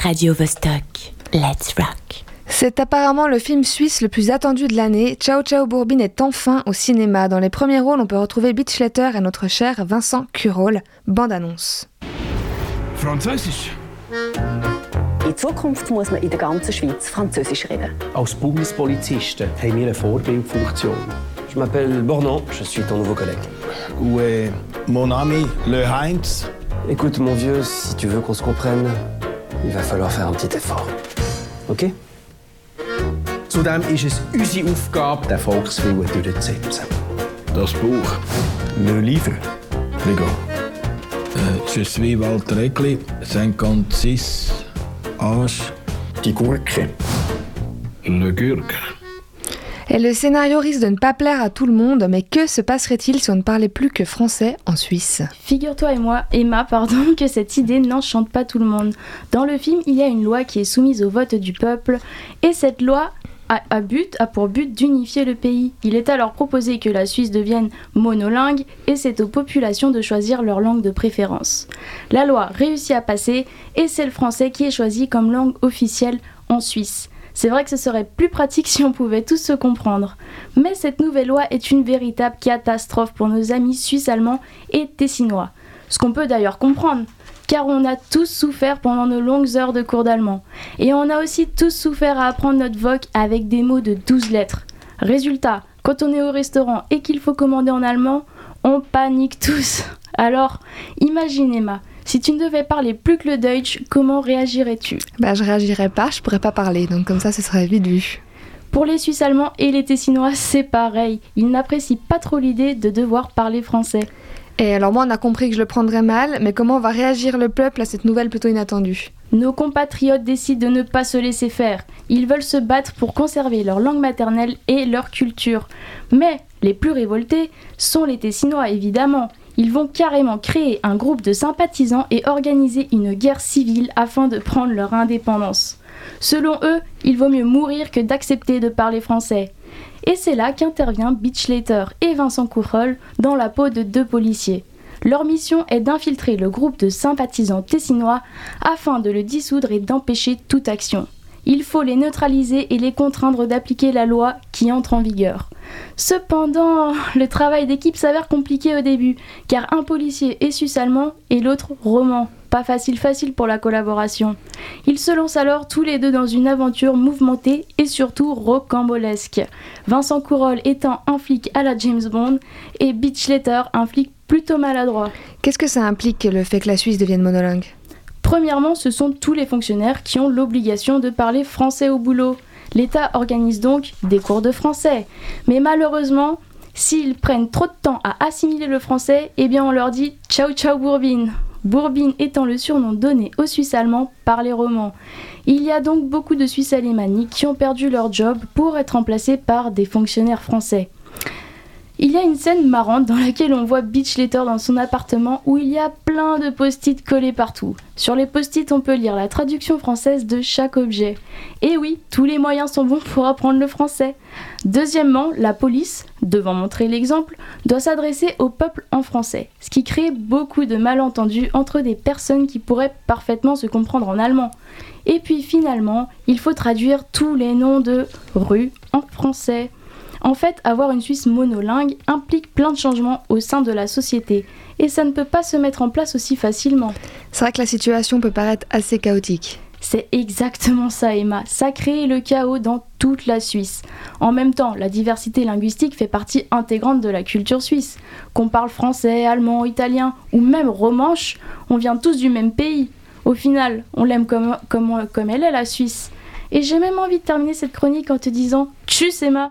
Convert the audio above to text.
Radio Vostok, let's rock. C'est apparemment le film suisse le plus attendu de l'année. Ciao Ciao Bourbine est enfin au cinéma. Dans les premiers rôles, on peut retrouver Bitchletter et notre cher Vincent Curol. Bande annonce. Französisch. In Zukunft muss man in der ganzen Schweiz Französisch reden. Als Bundespolizisten haben wir eine Vorbildfunktion. Je m'appelle Bornand, je suis ton nouveau collègue. Où est mon ami, le Heinz? Écoute, mon vieux, si tu veux qu'on se comprenne, il va falloir faire un petit effort. Ok Zudem ist es unsere Aufgabe, den Volkswillen durchzusetzen. Das Buch. Le livre. Les gars. Euh, je suis Walter Eckli, 56, âge. Die Gurke. Le Gurk. Et le scénario risque de ne pas plaire à tout le monde, mais que se passerait-il si on ne parlait plus que français en Suisse? Figure-toi et moi, Emma, pardon, que cette idée n'enchante pas tout le monde. Dans le film, il y a une loi qui est soumise au vote du peuple, et cette loi a, a pour but d'unifier le pays. Il est alors proposé que la Suisse devienne monolingue, et c'est aux populations de choisir leur langue de préférence. La loi réussit à passer, et c'est le français qui est choisi comme langue officielle en Suisse. C'est vrai que ce serait plus pratique si on pouvait tous se comprendre. Mais cette nouvelle loi est une véritable catastrophe pour nos amis suisses-allemands et tessinois. Ce qu'on peut d'ailleurs comprendre, car on a tous souffert pendant nos longues heures de cours d'allemand. Et on a aussi tous souffert à apprendre notre voc avec des mots de 12 lettres. Résultat, quand on est au restaurant et qu'il faut commander en allemand, on panique tous. Alors, imagine Emma, si tu ne devais parler plus que le Deutsch, comment réagirais-tu? Bah je réagirais pas, je pourrais pas parler, donc comme ça ce serait vite vu. Pour les Suisses allemands et les Tessinois, c'est pareil. Ils n'apprécient pas trop l'idée de devoir parler français. Et alors moi on a compris que je le prendrais mal, mais comment va réagir le peuple à cette nouvelle plutôt inattendue? Nos compatriotes décident de ne pas se laisser faire. Ils veulent se battre pour conserver leur langue maternelle et leur culture. Mais les plus révoltés sont les Tessinois, évidemment. Ils vont carrément créer un groupe de sympathisants et organiser une guerre civile afin de prendre leur indépendance. Selon eux, il vaut mieux mourir que d'accepter de parler français. Et c'est là qu'intervient Bitchlater et Vincent Courol dans la peau de deux policiers. Leur mission est d'infiltrer le groupe de sympathisants tessinois afin de le dissoudre et d'empêcher toute action. Il faut les neutraliser et les contraindre d'appliquer la loi qui entre en vigueur. Cependant, le travail d'équipe s'avère compliqué au début, car un policier est suisse-allemand et l'autre roman. Pas facile facile pour la collaboration. Ils se lancent alors tous les deux dans une aventure mouvementée et surtout rocambolesque. Vincent Courol étant un flic à la James Bond et Bitchletter un flic plutôt maladroit. Qu'est-ce que ça implique le fait que la Suisse devienne monolingue? Premièrement, ce sont tous les fonctionnaires qui ont l'obligation de parler français au boulot. L'État organise donc des cours de français. Mais malheureusement, s'ils prennent trop de temps à assimiler le français, eh bien on leur dit ciao ciao Bourbine. Bourbine étant le surnom donné aux Suisses allemands par les romans. Il y a donc beaucoup de Suisses alémaniques qui ont perdu leur job pour être remplacés par des fonctionnaires français. Il y a une scène marrante dans laquelle on voit Bitchletter dans son appartement où il y a plein de post-it collés partout. Sur les post-it, on peut lire la traduction française de chaque objet. Et oui, tous les moyens sont bons pour apprendre le français. Deuxièmement, la police, devant montrer l'exemple, doit s'adresser au peuple en français, ce qui crée beaucoup de malentendus entre des personnes qui pourraient parfaitement se comprendre en allemand. Et puis finalement, il faut traduire tous les noms de rues en français. En fait, avoir une Suisse monolingue implique plein de changements au sein de la société, et ça ne peut pas se mettre en place aussi facilement. C'est vrai que la situation peut paraître assez chaotique. C'est exactement ça, Emma. Ça crée le chaos dans toute la Suisse. En même temps, la diversité linguistique fait partie intégrante de la culture suisse. Qu'on parle français, allemand, italien ou même romanche, on vient tous du même pays. Au final, on l'aime comme, comme, comme elle est, la Suisse. Et j'ai même envie de terminer cette chronique en te disant Tchuss, Emma